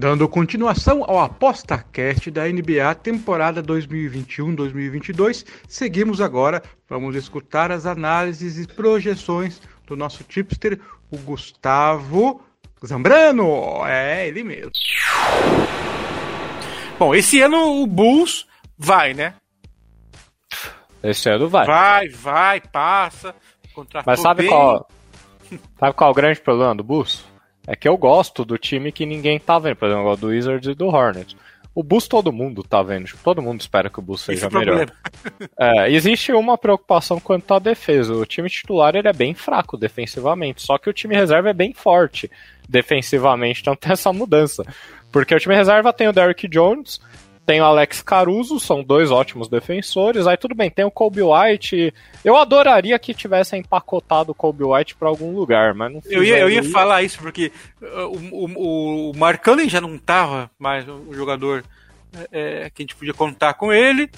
Dando continuação ao ApostaCast da NBA temporada 2021-2022, seguimos agora, vamos escutar as análises e projeções do nosso tipster, o Gustavo Zambrano. É, ele mesmo. Bom, esse ano o Bulls vai, né? Esse ano vai. Vai, vai, passa. Mas sabe bem. qual, sabe qual é o grande problema do Bulls? É que eu gosto do time que ninguém tá vendo. Por exemplo, do Wizards e do Hornets. O Bulls todo mundo tá vendo. Tipo, todo mundo espera que o Bulls seja Esse é melhor. É, existe uma preocupação quanto à defesa. O time titular ele é bem fraco defensivamente. Só que o time reserva é bem forte defensivamente. Então tem essa mudança. Porque o time reserva tem o Derrick Jones, tem o Alex Caruso, são dois ótimos defensores. Aí tudo bem, tem o Kobe White. Eu adoraria que tivessem empacotado o Kobe White pra algum lugar, mas não Eu ia, eu ia falar isso porque uh, o, o, o já não tava mais um jogador é, que a gente podia contar com ele.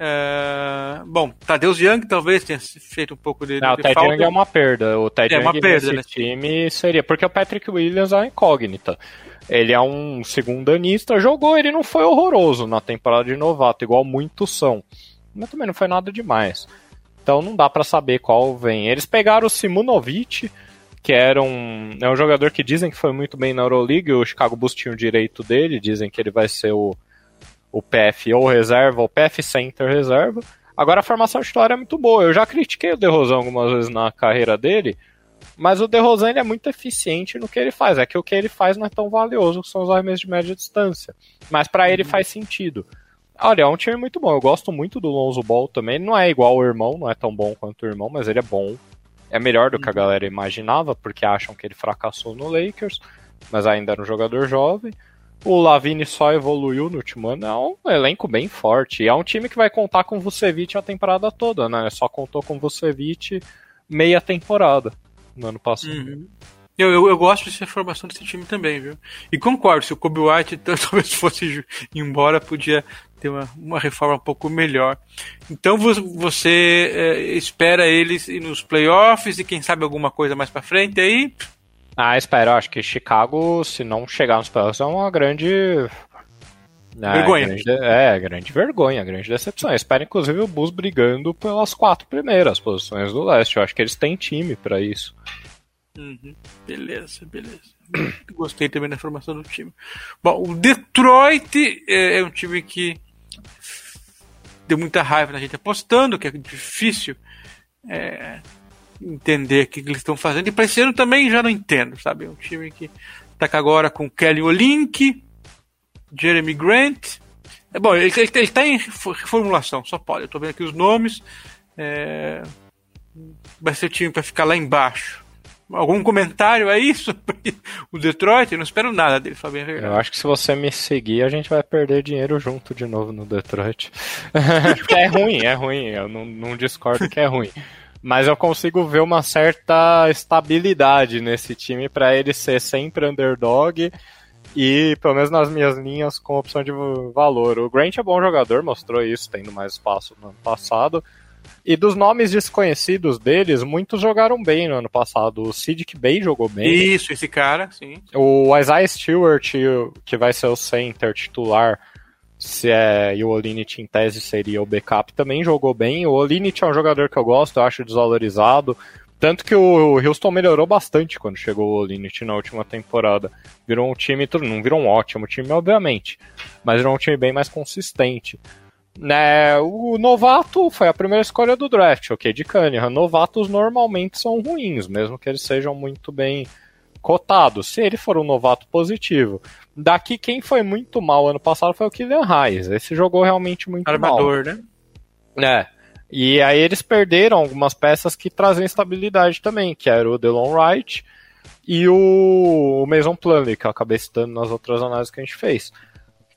É, bom, Tadeusz Young talvez tenha feito um pouco de, Não, o de Ted falta. Young é uma perda. O Ted É uma Young perda, nesse né? time seria. Porque o Patrick Williams é uma incógnita. Ele é um segundanista, jogou, ele não foi horroroso na temporada de novato, igual muitos são. Mas também não foi nada demais. Então não dá pra saber qual vem. Eles pegaram o Simunovic, que era um, é um jogador que dizem que foi muito bem na Euroleague, o Chicago Bulls tinha o direito dele, dizem que ele vai ser o, o PF ou reserva, ou PF Center reserva. Agora a formação titular é muito boa. Eu já critiquei o DeRozan algumas vezes na carreira dele, mas o DeRozan ele é muito eficiente no que ele faz. É que o que ele faz não é tão valioso, que são os arremessos de média distância. Mas pra ele faz sentido. Olha, é um time muito bom. Eu gosto muito do Lonzo Ball também. Ele não é igual o irmão, não é tão bom quanto o irmão, mas ele é bom. É melhor do que a galera imaginava, porque acham que ele fracassou no Lakers, mas ainda era um jogador jovem. O Lavine só evoluiu no último ano. É um elenco bem forte. E é um time que vai contar com o Vucevic a temporada toda, né? Só contou com o Vucevic meia temporada no ano passado. Uhum. Eu, eu, eu gosto dessa formação desse time também, viu? E concordo, se o Kobe White talvez fosse embora, podia ter uma, uma reforma um pouco melhor. Então vo- você é, espera eles nos playoffs e quem sabe alguma coisa mais pra frente aí? Ah, espero. Acho que Chicago, se não chegar nos playoffs, é uma grande. É, Vergonha. grande- é, grande vergonha, grande decepção. Eu espero, inclusive, o Bulls brigando pelas quatro primeiras posições do leste. Eu acho que eles têm time pra isso. Uhum. Beleza, beleza. Gostei também da formação do time. Bom, o Detroit é, é um time que deu muita raiva na gente apostando, que é difícil é, entender o que eles estão fazendo. E para esse ano também já não entendo, sabe? É um time que tá agora com Kelly Olink, Jeremy Grant. É bom, ele, ele, ele tá em reformulação, só pode. Eu tô vendo aqui os nomes. É, vai ser time para ficar lá embaixo. Algum comentário aí sobre o Detroit? Eu não espero nada dele, Fabinho. Eu acho que se você me seguir, a gente vai perder dinheiro junto de novo no Detroit. Porque é ruim, é ruim. Eu não, não discordo que é ruim. Mas eu consigo ver uma certa estabilidade nesse time para ele ser sempre underdog e, pelo menos nas minhas linhas, com opção de valor. O Grant é bom jogador, mostrou isso, tendo mais espaço no ano passado. E dos nomes desconhecidos deles, muitos jogaram bem no ano passado. O Sidic Bay jogou bem. Isso, esse cara, sim. O Isaiah Stewart, que vai ser o center titular, se é, e o Olinit em tese seria o backup, também jogou bem. O Olinit é um jogador que eu gosto, eu acho desvalorizado. Tanto que o Houston melhorou bastante quando chegou o Olinit na última temporada. Virou um time, não virou um ótimo time, obviamente, mas virou um time bem mais consistente. Né, o novato foi a primeira escolha do draft, ok, de Cunningham. Novatos normalmente são ruins, mesmo que eles sejam muito bem cotados. Se ele for um novato positivo. Daqui, quem foi muito mal ano passado foi o Kylian Reis. Esse jogou realmente muito Armador, né? mal. É. E aí eles perderam algumas peças que trazem estabilidade também, que era o Delon Wright e o, o Mason Plumlee, que eu acabei citando nas outras análises que a gente fez.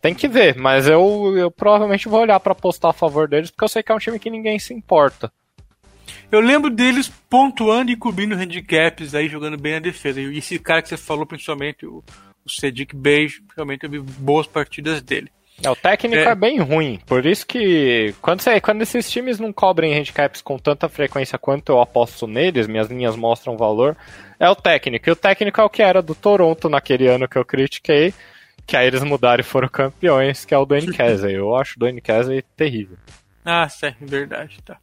Tem que ver, mas eu, eu provavelmente vou olhar para apostar a favor deles, porque eu sei que é um time que ninguém se importa. Eu lembro deles pontuando e cobrindo handicaps aí, jogando bem na defesa. E esse cara que você falou, principalmente, o, o Cedric Beige, realmente eu vi boas partidas dele. É, o técnico é. é. bem ruim, por isso que quando, você, quando esses times não cobrem handicaps com tanta frequência quanto eu aposto neles, minhas linhas mostram valor, é o técnico. E o técnico é o que era do Toronto naquele ano que eu critiquei, que aí eles mudaram e foram campeões, que é o Dwayne Casey. Eu acho o Dwayne Casey terrível. Ah, é verdade, tá.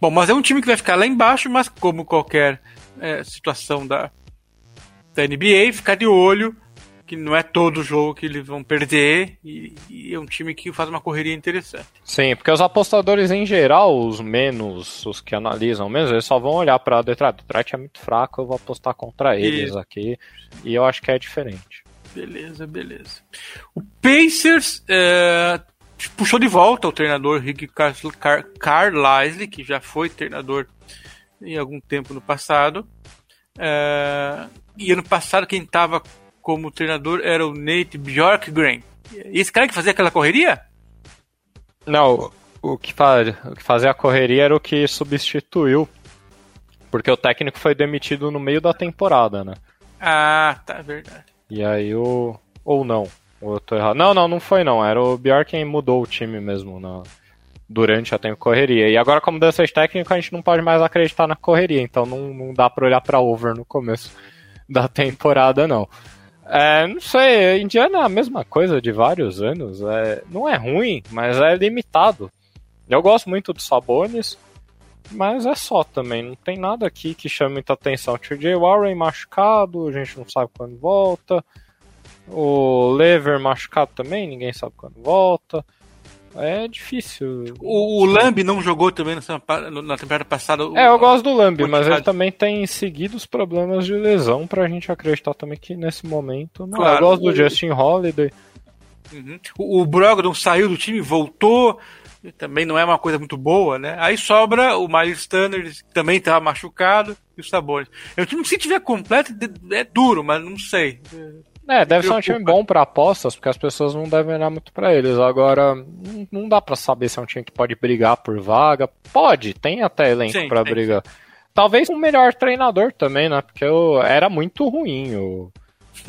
Bom, mas é um time que vai ficar lá embaixo, mas como qualquer é, situação da, da NBA, ficar de olho que não é todo jogo que eles vão perder e, e, é um time que faz uma correria interessante. Sim, porque os apostadores em geral, os menos, os que analisam mesmo, eles só vão olhar para Detroit. Detroit é muito fraco, eu vou apostar contra eles e... aqui e eu acho que é diferente. Beleza, beleza. O Pacers é, puxou de volta o treinador Rick Carlisle, que já foi treinador em algum tempo no passado. É, e ano passado quem estava como treinador era o Nate Bjorkgren. E esse cara que fazia aquela correria? Não, o que, faz, o que fazia a correria era o que substituiu. Porque o técnico foi demitido no meio da temporada, né? Ah, tá, verdade. E aí o. Ou não. Ou eu tô errado. Não, não, não foi não. Era o Bjork quem mudou o time mesmo na, durante a tempo correria. E agora, como mudança de técnico, a gente não pode mais acreditar na correria. Então não, não dá pra olhar pra over no começo da temporada, não. É, não sei, Indiana é a mesma coisa de vários anos. É, não é ruim, mas é limitado. Eu gosto muito dos Sabones, mas é só também. Não tem nada aqui que chame muita atenção. TJ Warren machucado, a gente não sabe quando volta. O Lever machucado também, ninguém sabe quando volta. É difícil. O, o Lamb não jogou também na temporada passada? É, eu gosto do Lamb, mas ele também tem seguido os problemas de lesão pra gente acreditar também que nesse momento. Não, claro, eu gosto do Justin Holiday. Uhum. O, o Brogdon saiu do time, voltou, também não é uma coisa muito boa, né? Aí sobra o Miles Turner, que também estava machucado, e os Sabores. É um time que se tiver completo é duro, mas não sei. É, deve ser um time bom para apostas, porque as pessoas não devem olhar muito para eles. Agora, não dá para saber se é um time que pode brigar por vaga. Pode, tem até elenco para brigar. Talvez um melhor treinador também, né? Porque eu, era muito ruim o,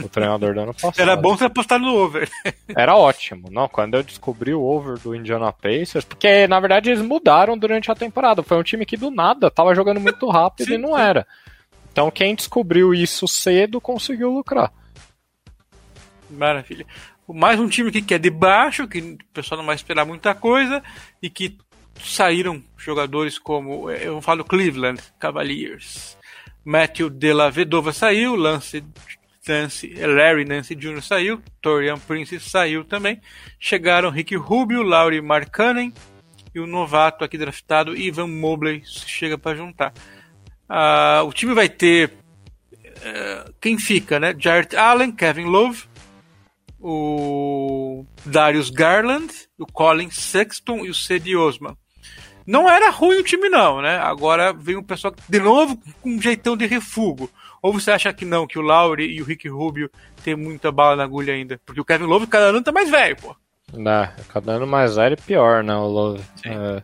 o treinador do ano passado. Era bom você apostar no over. Era ótimo. Não, quando eu descobri o over do Indiana Pacers, porque na verdade eles mudaram durante a temporada. Foi um time que do nada tava jogando muito rápido sim, e não sim. era. Então quem descobriu isso cedo conseguiu lucrar. Maravilha. Mais um time que é de baixo, que o pessoal não vai esperar muita coisa, e que saíram jogadores como, eu falo Cleveland Cavaliers. Matthew De La Vedova saiu, Lance, Nancy, Larry Nance Jr. saiu, Torian Prince saiu também. Chegaram Rick Rubio, Laurie Markkanen e o novato aqui draftado Ivan Mobley chega para juntar. Uh, o time vai ter uh, quem fica, né? Jarrett Allen, Kevin Love, o Darius Garland, o Colin Sexton e o Cedi Osman. Não era ruim o time não, né? Agora vem o pessoal de novo com um jeitão de refugo. Ou você acha que não, que o Laurie e o Rick Rubio tem muita bala na agulha ainda? Porque o Kevin Love cada ano tá mais velho, pô. Não, cada ano mais velho e pior, né, o Love. É.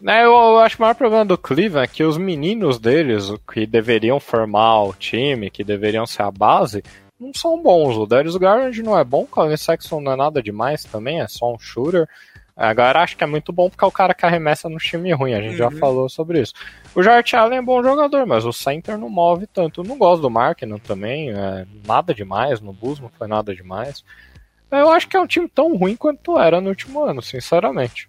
Né, eu, eu, acho que o maior problema do Cleveland é que os meninos deles, que deveriam formar o time, que deveriam ser a base, não são bons. O Darius Garland não é bom, o Colin Sexton não é nada demais também, é só um shooter. Agora acho que é muito bom porque é o cara que arremessa no time ruim, a gente uhum. já falou sobre isso. O Jart Allen é bom jogador, mas o center não move tanto. Eu não gosto do Markkinen também, é nada demais, no Bulls não foi nada demais. Eu acho que é um time tão ruim quanto era no último ano, sinceramente.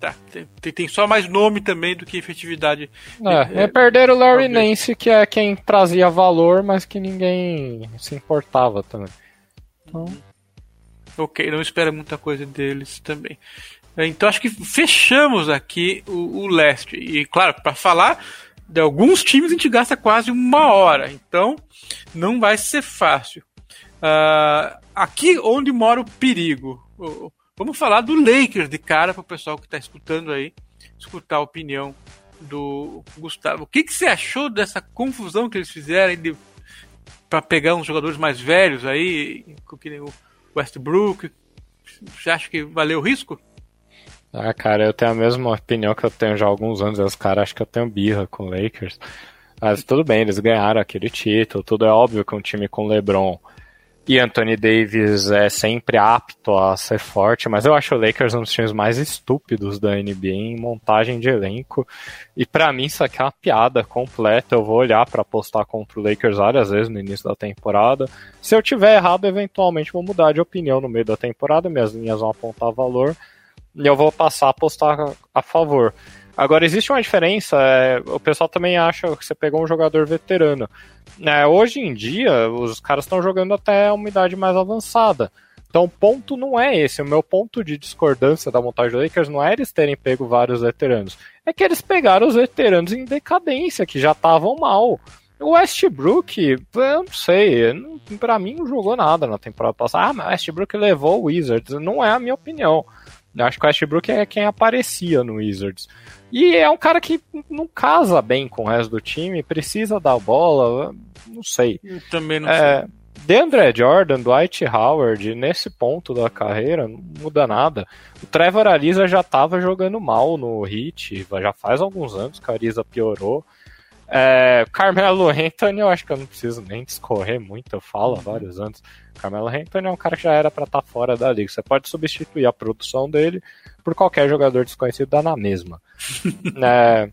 Tá, tem, tem só mais nome também do que efetividade. É, é, é perderam o Larry Nance, que é quem trazia valor, mas que ninguém se importava também. Então... Ok, não espera muita coisa deles também. Então acho que fechamos aqui o, o leste. E claro, para falar de alguns times a gente gasta quase uma hora, então não vai ser fácil. Uh, aqui onde mora o perigo. Vamos falar do Lakers de cara para o pessoal que está escutando aí, escutar a opinião do Gustavo. O que, que você achou dessa confusão que eles fizeram para pegar uns jogadores mais velhos aí, nem o Westbrook? Você acha que valeu o risco? Ah, cara, eu tenho a mesma opinião que eu tenho já há alguns anos. Os caras acham que eu tenho birra com o Lakers. Mas tudo bem, eles ganharam aquele título. Tudo é óbvio que um time com LeBron e Anthony Davis é sempre apto a ser forte, mas eu acho o Lakers um dos times mais estúpidos da NBA em montagem de elenco. E para mim isso aqui é uma piada completa. Eu vou olhar para apostar contra o Lakers várias vezes no início da temporada. Se eu tiver errado, eventualmente vou mudar de opinião no meio da temporada, minhas linhas vão apontar valor e eu vou passar a apostar a favor. Agora, existe uma diferença, é, o pessoal também acha que você pegou um jogador veterano. É, hoje em dia, os caras estão jogando até uma idade mais avançada. Então, o ponto não é esse. O meu ponto de discordância da montagem do Lakers não é eles terem pego vários veteranos. É que eles pegaram os veteranos em decadência, que já estavam mal. O Westbrook, eu não sei, para mim não jogou nada na temporada passada. Ah, mas o Westbrook levou o Wizards. Não é a minha opinião. Eu acho que o Westbrook é quem aparecia no Wizards. E é um cara que não casa bem com o resto do time, precisa dar bola, não sei. Eu também não é, sei. DeAndre Jordan, Dwight Howard, nesse ponto da carreira, não muda nada. O Trevor Ariza já estava jogando mal no Heat, já faz alguns anos que a Ariza piorou. É, Carmelo Anthony, eu acho que eu não preciso nem discorrer muito, eu falo há vários anos. Carmelo Anthony é um cara que já era para estar tá fora da liga. Você pode substituir a produção dele por qualquer jogador desconhecido, dá na mesma. é,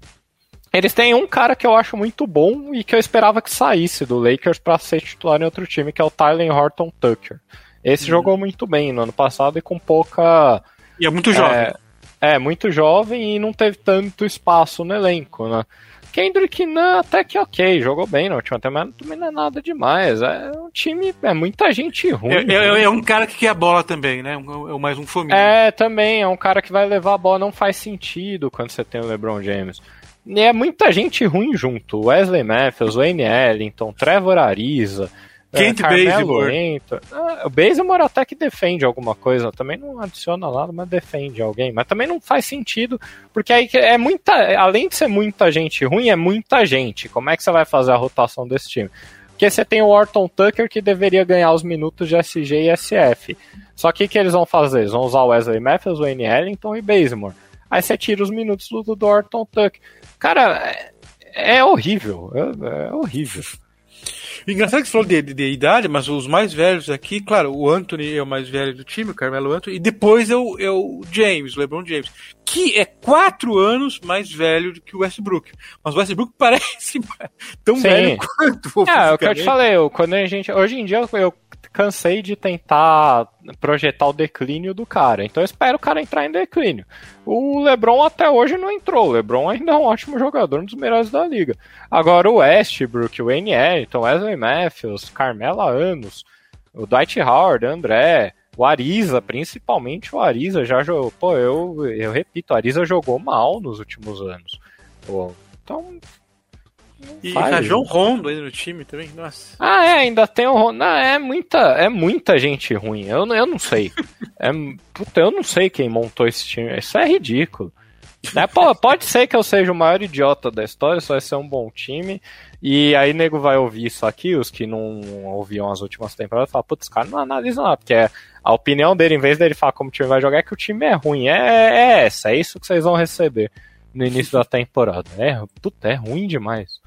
eles têm um cara que eu acho muito bom e que eu esperava que saísse do Lakers para ser titular em outro time, que é o Tyler Horton Tucker. Esse uhum. jogou muito bem no ano passado e com pouca. E é muito jovem. É, é, muito jovem e não teve tanto espaço no elenco, né? Kendrick não, até que ok, jogou bem na última temporada, também não é nada demais. É um time, é muita gente ruim. É, é, é um cara que quer a bola também, né? É mais um fominho. É, também, é um cara que vai levar a bola, não faz sentido quando você tem o LeBron James. E é muita gente ruim junto. Wesley Matthews, Wayne Ellington, Trevor Ariza. Kent Bazemore. Ah, o Bazemore até que defende alguma coisa, também não adiciona nada, mas defende alguém. Mas também não faz sentido, porque aí é muita, além de ser muita gente ruim, é muita gente. Como é que você vai fazer a rotação desse time? Porque você tem o Orton Tucker que deveria ganhar os minutos de SG e SF. Só que o que eles vão fazer? Eles vão usar o Wesley Matthews, o Wayne Ellington e Bazemore. Aí você tira os minutos do, do Orton Tucker. Cara, é, é horrível. É, é horrível. Engraçado que você falou de, de, de, idade, mas os mais velhos aqui, claro, o Anthony é o mais velho do time, o Carmelo Anthony, e depois é o, é o James, o LeBron James, que é quatro anos mais velho do que o Westbrook. Mas o Westbrook parece tão Sim. velho quanto. É, é o que eu te falei, quando a gente. Hoje em dia eu cansei de tentar projetar o declínio do cara. Então eu espero o cara entrar em declínio. O LeBron até hoje não entrou. O LeBron ainda é um ótimo jogador, um dos melhores da liga. Agora o Westbrook, o Wayne Ellington, Wesley Matthews, Carmela Anos, o Dwight Howard, André, o Ariza, principalmente o Ariza já jogou. Pô, eu, eu repito, o Ariza jogou mal nos últimos anos. Então, e Rajon Rondo aí no time também, nossa. Ah, é, ainda tem o Rondo. Não, é muita, é muita gente ruim. Eu, eu não sei. É, puta, eu não sei quem montou esse time. Isso é ridículo. É, pô, pode ser que eu seja o maior idiota da história, só vai ser um bom time. E aí nego vai ouvir isso aqui, os que não ouviam as últimas temporadas, falam, putz, cara não analisa nada, porque é, a opinião dele, em vez dele falar como o time vai jogar, é que o time é ruim. É, é essa, é isso que vocês vão receber no início da temporada. É, puta, é ruim demais.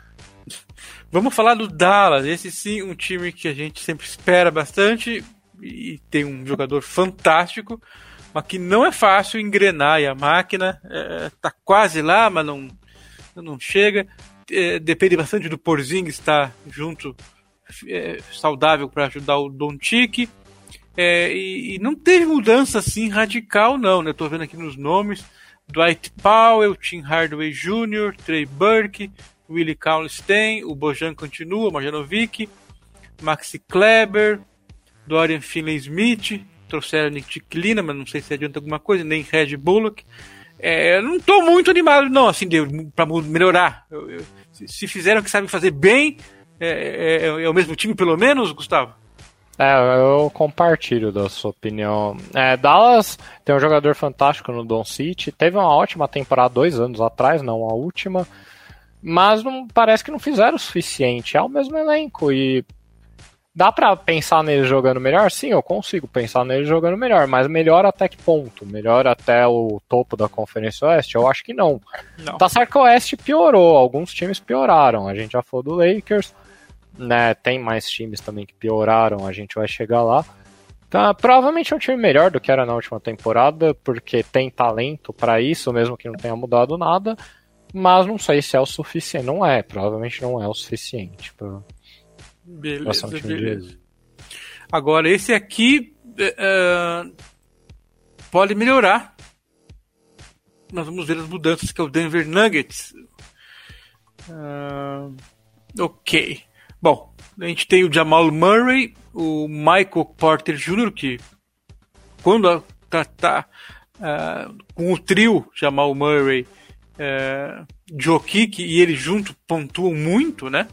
Vamos falar do Dallas. Esse sim, um time que a gente sempre espera bastante e tem um jogador fantástico, mas que não é fácil engrenar e a máquina é, tá quase lá, mas não, não chega. É, depende bastante do Porzingis estar junto, é, saudável para ajudar o Doncic. É, e, e, não teve mudança assim radical, não. Né? Estou vendo aqui nos nomes: Dwight Powell, Tim Hardaway Jr., Trey Burke, Willie Cauley-Stein, o Bojan continua, Marjanovic, Maxi Kleber, Dorian Finlay-Smith, trouxeram Nick Ticlina, mas não sei se adianta alguma coisa, nem Red Bullock. É, não estou muito animado, não, assim, para melhorar. Eu, eu, se, se, fizeram o que sabem fazer bem, é, é, é, o mesmo time, pelo menos, Gustavo? É, eu compartilho da sua opinião. É, Dallas tem um jogador fantástico no Don City, teve uma ótima temporada dois anos atrás, não a última mas não parece que não fizeram o suficiente. É o mesmo elenco e Dá pra pensar neles jogando melhor? Sim, eu consigo pensar neles jogando melhor, mas melhor até que ponto? Melhor até o topo da Conferência Oeste? Eu acho que não. Não. Tá certo que o Oeste piorou, alguns times pioraram. A gente já falou do Lakers, né? Tem mais times também que pioraram, a gente vai chegar lá. Tá, provavelmente é um time melhor do que era na última temporada, porque tem talento pra isso, mesmo que não tenha mudado nada. Mas não sei se é o suficiente. Não é, provavelmente não é o suficiente ser um time de beleza. Agora, esse aqui é, pode melhorar. Nós vamos ver as mudanças, que é o Denver Nuggets. Ah, ok. Bom, a gente tem o Jamal Murray, o Michael Porter Jr., que quando tá, tá ah, com o trio Jamal Murray, Joe Kick e ele junto pontuam muito, né?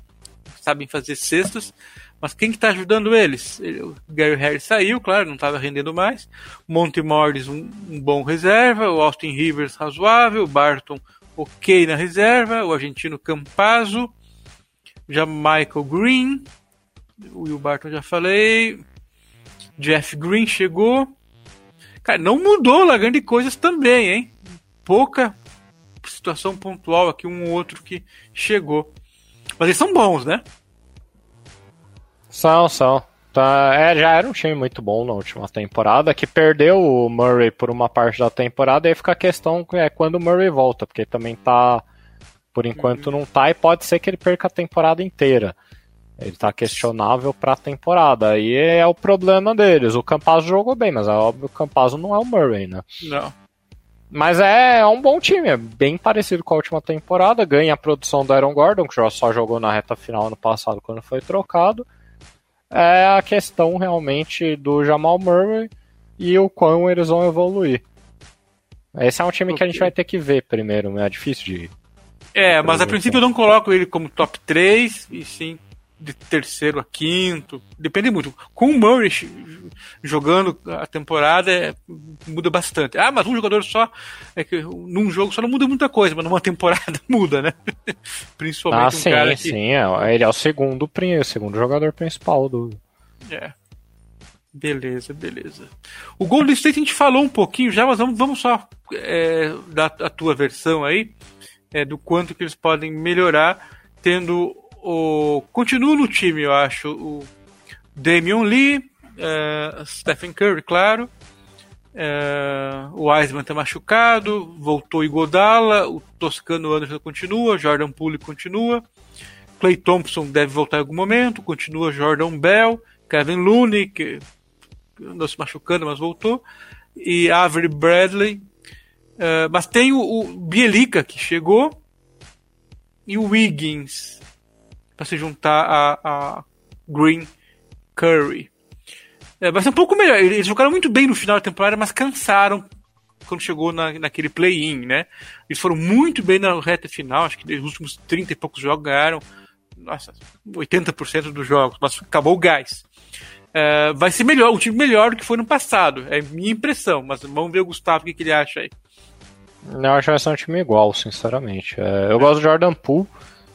Sabem fazer cestas. Mas quem que tá ajudando eles? Ele- O Gary Harris saiu, claro, não estava rendendo mais. Monty Morris, um, um bom reserva. O Austin Rivers, razoável. O Barton, ok na reserva. O argentino Campazzo. Já Michael Green. O Will Barton já falei. Jeff Green chegou. Cara, não mudou lá grande coisas também, hein? Pouca situação pontual aqui, um ou outro que chegou. Mas eles são bons, né? São, são. Tá, é, já era um time muito bom na última temporada, que perdeu o Murray por uma parte da temporada, e aí fica a questão é quando o Murray volta, porque também tá. Por enquanto não tá, e pode ser que ele perca a temporada inteira. Ele tá questionável pra temporada. Aí é o problema deles. O Campazzo jogou bem, mas é óbvio que o Campazzo não é o Murray, né? Não. Mas é, é um bom time, é bem parecido com a última temporada. Ganha a produção do Aaron Gordon, que já só jogou na reta final ano passado quando foi trocado. É a questão realmente do Jamal Murray e o quão eles vão evoluir. Esse é um time que a gente vai ter que ver primeiro, né? é difícil de. É, mas a princípio eu não coloco ele como top 3, e sim de terceiro a quinto. Depende muito. Com o Murray jogando a temporada, é, muda bastante. Ah, mas um jogador só, é que num jogo só não muda muita coisa, mas numa temporada muda, né? Principalmente Ah, um sim, cara que. sim. É, ele é o segundo, o segundo jogador principal do. É. Beleza, beleza. O Golden State a gente falou um pouquinho já, mas vamos, vamos só é, dar a tua versão aí é, do quanto que eles podem melhorar, tendo o. Continua no time, eu acho, o Damian Lee, é, Stephen Curry, claro. é, o Wiseman tá machucado, voltou Igodala, o Toscano Anderson continua, Jordan Poole continua. Clay Thompson deve voltar em algum momento, continua Jordan Bell, Kevin Looney, que andou se machucando, mas voltou, e Avery Bradley. Eh, mas tem o, o Bielica, que chegou, e o Wiggins, para se juntar a, a Green Curry. É, vai ser um pouco melhor. Eles jogaram muito bem no final da temporada, mas cansaram quando chegou na, naquele play-in, né? Eles foram muito bem na reta final, acho que nos últimos 30 e poucos jogos ganharam nossa, 80% dos jogos, mas acabou o gás. É, vai ser melhor, um time melhor do que foi no passado, é minha impressão, mas vamos ver o Gustavo o que, que ele acha aí. Eu acho que vai ser um time igual, sinceramente. É, eu gosto do Jordan Poole.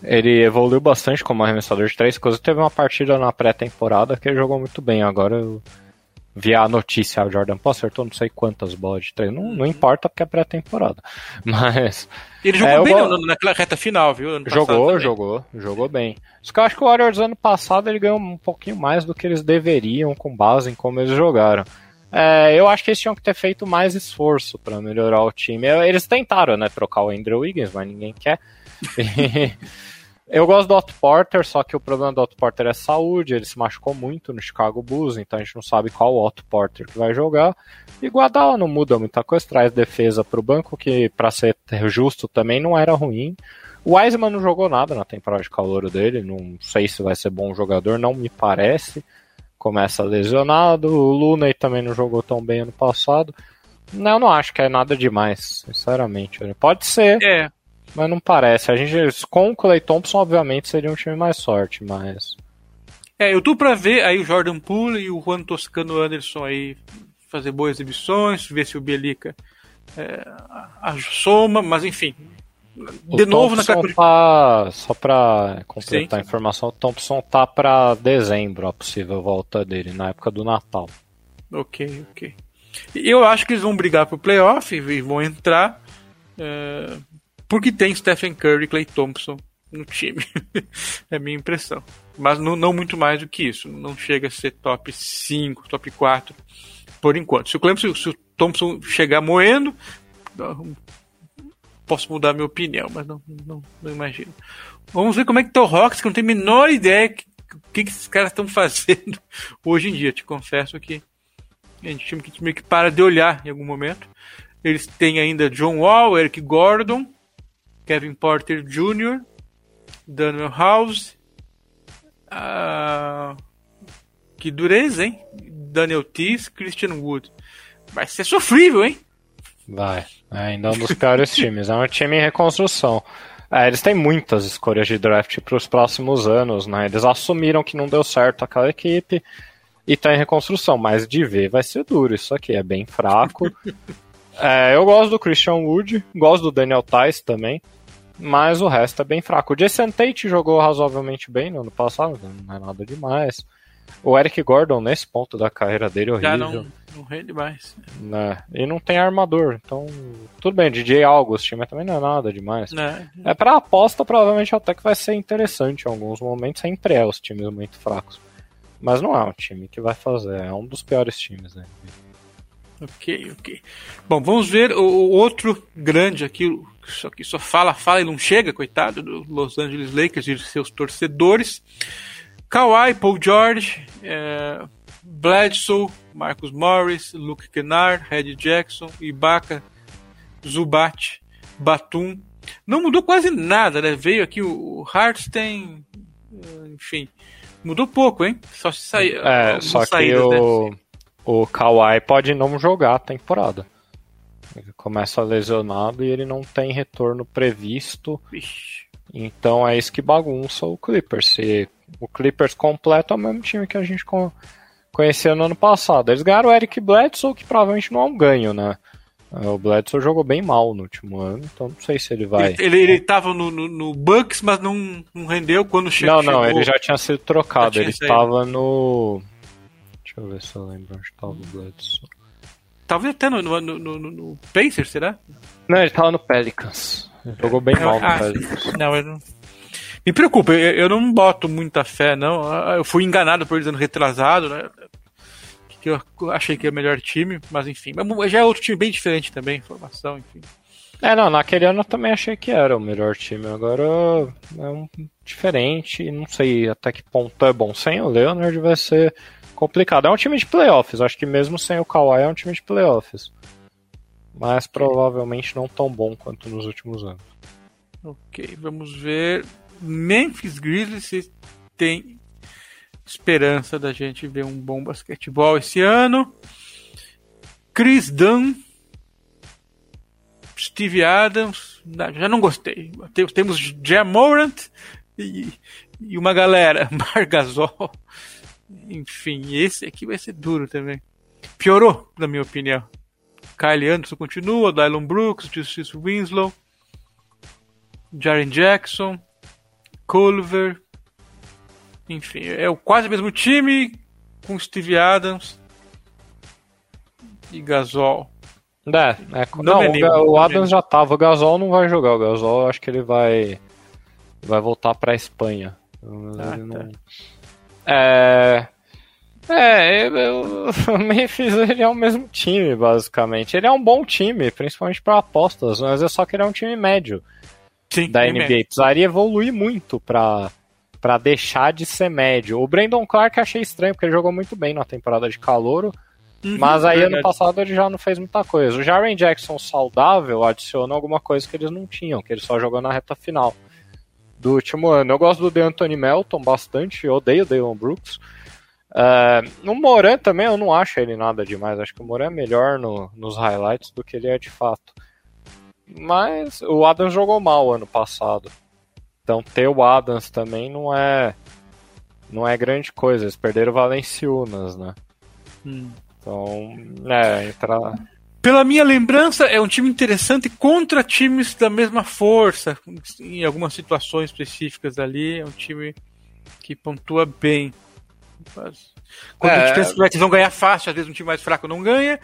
Ele evoluiu bastante como arremessador de três coisas. Teve uma partida na pré-temporada que ele jogou muito bem. Agora eu vi a notícia, o Jordan Poole acertou não sei quantas bolas de três. Não, não importa porque é pré-temporada. Mas Ele jogou É, bem go- na- naquela reta final, viu? jogou, também. jogou, jogou bem. Só que eu acho que o Warriors ano passado ele ganhou um pouquinho mais do que eles deveriam com base em como eles jogaram. É, eu acho que eles tinham que ter feito mais esforço pra melhorar o time. Eles tentaram, né, trocar o Andrew Wiggins, mas ninguém quer. eu gosto do Otto Porter, só que o problema do Otto Porter é saúde. Ele se machucou muito no Chicago Bulls, então a gente não sabe qual Otto Porter que vai jogar. E Guadala não muda muita coisa, traz defesa pro banco, que pra ser justo também não era ruim. O Wiseman não jogou nada na temporada de calor dele, não sei se vai ser bom jogador, não me parece. Começa lesionado, o Looney também não jogou tão bem ano passado. Não, eu não acho que é nada demais, sinceramente. Pode ser, É, mas não parece. A gente, com o Clay Thompson, obviamente, seria um time mais sorte, mas. é, eu tô pra ver aí o Jordan Poole e o Juan Toscano Anderson aí fazer boas exibições, ver se o Bielica é, soma, mas enfim, De o novo na Thompson capa. tá, só pra completar Sim. a informação, o Thompson tá pra dezembro a possível volta dele, na época do Natal. Ok, ok. Eu acho que eles vão brigar pro playoff e vão entrar é, porque tem Stephen Curry e Clay Thompson no time. é a minha impressão. Mas não, não muito mais do que isso. Não chega a ser top 5, top 4 por enquanto. Se o, Clemson, se o Thompson chegar moendo, posso mudar minha opinião, mas não, não, não imagino. Vamos ver como é que tá o Rockets, que eu não tenho a menor ideia o que, que esses caras estão fazendo hoje em dia. Te confesso que é um time que meio que para de olhar em algum momento. Eles têm ainda John Wall, Eric Gordon, Kevin Porter Jr., Daniel House. ah, que dureza, hein? Daniel Tees, Christian Wood. Vai ser sofrível, hein? Vai. É ainda um dos piores times. É um time em reconstrução. É, eles têm muitas escolhas de draft para os próximos anos, né? Eles assumiram que não deu certo aquela equipe e tá em reconstrução, mas de ver vai ser duro. Isso aqui é bem fraco. É, eu gosto do Christian Wood, gosto do Daniel Tice também, mas o resto é bem fraco. O Jason Tate jogou razoavelmente bem no ano passado, não é nada demais. O Eric Gordon, nesse ponto da carreira dele, é horrível Já não, não rende mais. né? E não tem armador, então tudo bem, DJ August, mas também não é nada demais. Né? É pra aposta, provavelmente até que vai ser interessante em alguns momentos, sempre é os times muito fracos. Mas não é um time que vai fazer, é um dos piores times, né? Ok, ok. Bom, vamos ver o, o outro grande aqui, só que só fala, fala e não chega, coitado, do Los Angeles Lakers e seus torcedores. Kawhi, Paul George, eh, Bledsoe, Marcus Morris, Luke Kennard, Red Jackson, Ibaka, Zubat, Batum. Não mudou quase nada, né? Veio aqui o Hartenstein, eh, enfim, mudou pouco, hein? Só se sair. É, só que saídas, né? o, o Kawhi pode não jogar a temporada. Ele começa lesionado e ele não tem retorno previsto. Vixe. Então é isso que bagunça o Clippers. Se o Clippers completo é o mesmo time que a gente con- conhecia no ano passado. Eles ganharam o Eric Bledsoe, que provavelmente não é um ganho, né? É, O Bledsoe jogou bem mal no último ano, então não sei se ele vai. Ele, ele, ele tava no, no, no Bucks, mas não, não rendeu quando che Não, chegou. não, ele já tinha sido trocado. Tinha ele saído. estava no. Deixa eu ver se eu lembro onde estava o Bledsoe. Talvez até no, no, no, no, Pacers, será? Não, ele estava no Pelicans. Ele jogou bem mal no Ah, Pelicans. Não, eu não. Me preocupa, eu, eu não boto muita fé, não. Ah, Eu fui enganado por eles ano retrasado, né? Que eu achei que era o melhor time, mas enfim. Mas já é outro time bem diferente também, formação, enfim. É, não, naquele ano eu também achei que era o melhor time. Agora é um diferente, não sei até que ponto é bom. Sem o Leonard vai ser complicado. É um time de playoffs, acho que mesmo sem o Kawhi é um time de playoffs. Mas provavelmente não tão bom quanto nos últimos anos. Ok, vamos ver. Memphis Grizzlies tem esperança da gente ver um bom basquetebol esse ano. Chris Dunn, Steve Adams, já não gostei. Temos, temos Jamorant e, e uma galera, Margasol. Enfim, esse aqui vai ser duro também. Piorou, na minha opinião. Kyle Anderson continua, Dylan Brooks, Justice Winslow, Jaren Jackson, Culver. Enfim, é o quase o mesmo time com Steve Adams e Gasol. É, é, Não não, é o, o Adams já tava, o Gasol não vai jogar, o Gasol eu acho que ele vai vai voltar pra Espanha. Ah, tá. É, é, eu- o Memphis ele é o mesmo time, basicamente. Ele é um bom time, principalmente para apostas, mas é só que ele é um time médio Sim, da bem NBA. médio. Precisaria evoluir muito pra, pra deixar de ser médio. O Brandon Clark achei estranho, porque ele jogou muito bem na temporada de calouro. Uhum, Mas aí ano verdade. passado ele já não fez muita coisa. O Jaren Jackson saudável adicionou alguma coisa que eles não tinham, que ele só jogou na reta final do último ano. Eu gosto do DeAnthony Melton bastante, eu odeio o Daylon Brooks. É, o Moran também eu não acho ele nada demais. Acho que o Moran é melhor no- nos highlights do que ele é de fato. Mas o Adams jogou mal ano passado. Então ter o Adams também não é não é grande coisa. Eles perderam o Valenciunas, né? Hum. Então, é, entrar. Pela minha lembrança, é um time interessante contra times da mesma força, em algumas situações específicas ali. É um time que pontua bem. Quando é, eles vão ganhar fácil, às vezes um time mais fraco não ganha.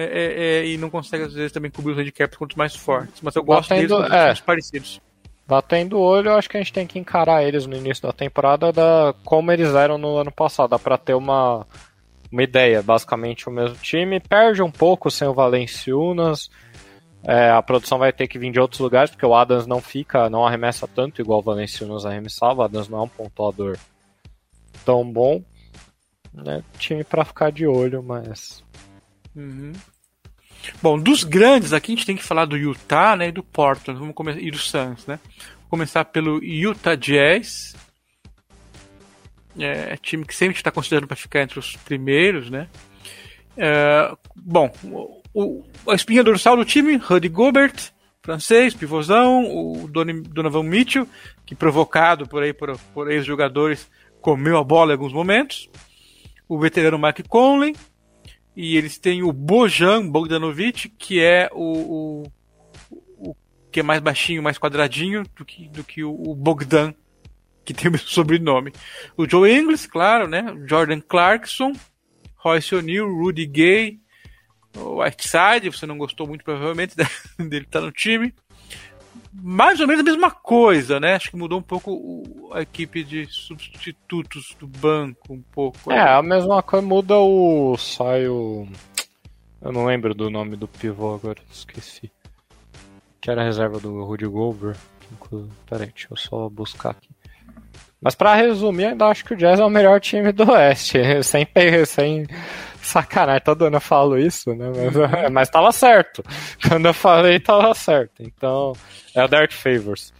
É, é, é, e não consegue, às vezes, também cobrir os handicaps os mais fortes. Mas eu gosto Batendo, deles, é, parecidos. Batendo o olho, eu acho que a gente tem que encarar eles no início da temporada da como eles eram no ano passado. Dá pra ter uma, uma ideia. Basicamente o mesmo time. Perde um pouco sem o Valenciunas. É, a produção vai ter que vir de outros lugares, porque o Adams não fica, não arremessa tanto igual o Valenciunas arremessava. O Adams não é um pontuador tão bom. Né? Time para ficar de olho, mas. Uhum. Bom, dos grandes aqui a gente tem que falar do Utah né, e do Portland vamos começar, e do Suns. Né? Vou começar pelo Utah Jazz. É, time que sempre está considerando para ficar entre os primeiros. Né? É, bom, o, a espinha dorsal do time, Rudy Gobert, francês, pivôzão, o Donovan Mitchell, que provocado por aí por, por ex-jogadores, comeu a bola em alguns momentos. O veterano Mike Conley, e eles têm o Bojan Bogdanovic, que é o, o, o, que é mais baixinho, mais quadradinho do que, do que o, o Bogdan, que tem o mesmo sobrenome. O Joe Ingles, claro, né? Jordan Clarkson, Royce O'Neal, Rudy Gay, o Whiteside, você não gostou muito provavelmente dele estar tá no time mais ou menos a mesma coisa, né? Acho que mudou um pouco a equipe de substitutos do banco, um pouco. É, a mesma coisa muda o. Sai o. Eu não lembro do nome do pivô agora, esqueci. Que era a reserva do Rudy Goldberg. Peraí, deixa eu só buscar aqui. Mas para resumir, ainda acho que o Jazz é o melhor time do Oeste. sem, sem sacanagem, todo ano eu falo isso, né? Mas, mas tava certo. Quando eu falei, tava certo. Então, é o Dark Favors.